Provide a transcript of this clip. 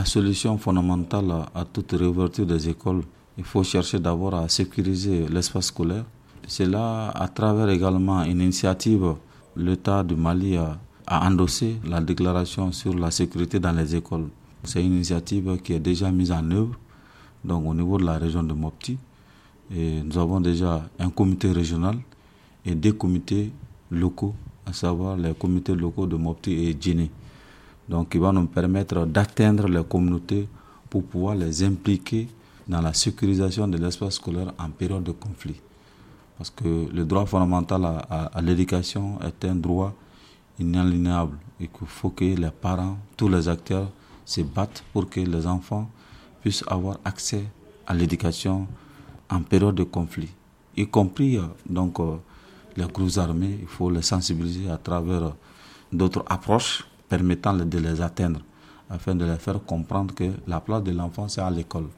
La solution fondamentale à toute réouverture des écoles, il faut chercher d'abord à sécuriser l'espace scolaire. C'est là, à travers également une initiative, l'État du Mali a, endossé la déclaration sur la sécurité dans les écoles. C'est une initiative qui est déjà mise en œuvre donc au niveau de la région de Mopti. Nous avons déjà un comité régional et des comités locaux, à savoir les comités locaux de Mopti et Djini. Donc, il va nous permettre d'atteindre les communautés pour pouvoir les impliquer dans la sécurisation de l'espace scolaire en période de conflit. Parce que le droit fondamental à, l'éducation est un droit inaliénable et qu'il faut que les parents, tous les acteurs se battent pour que les enfants puissent avoir accès à l'éducation en période de conflit, y compris euh, donc euh, les groupes armés. Il faut les sensibiliser à travers d'autres approches permettant de les atteindre, afin de les faire comprendre que la place de l'enfant c'est à l'école.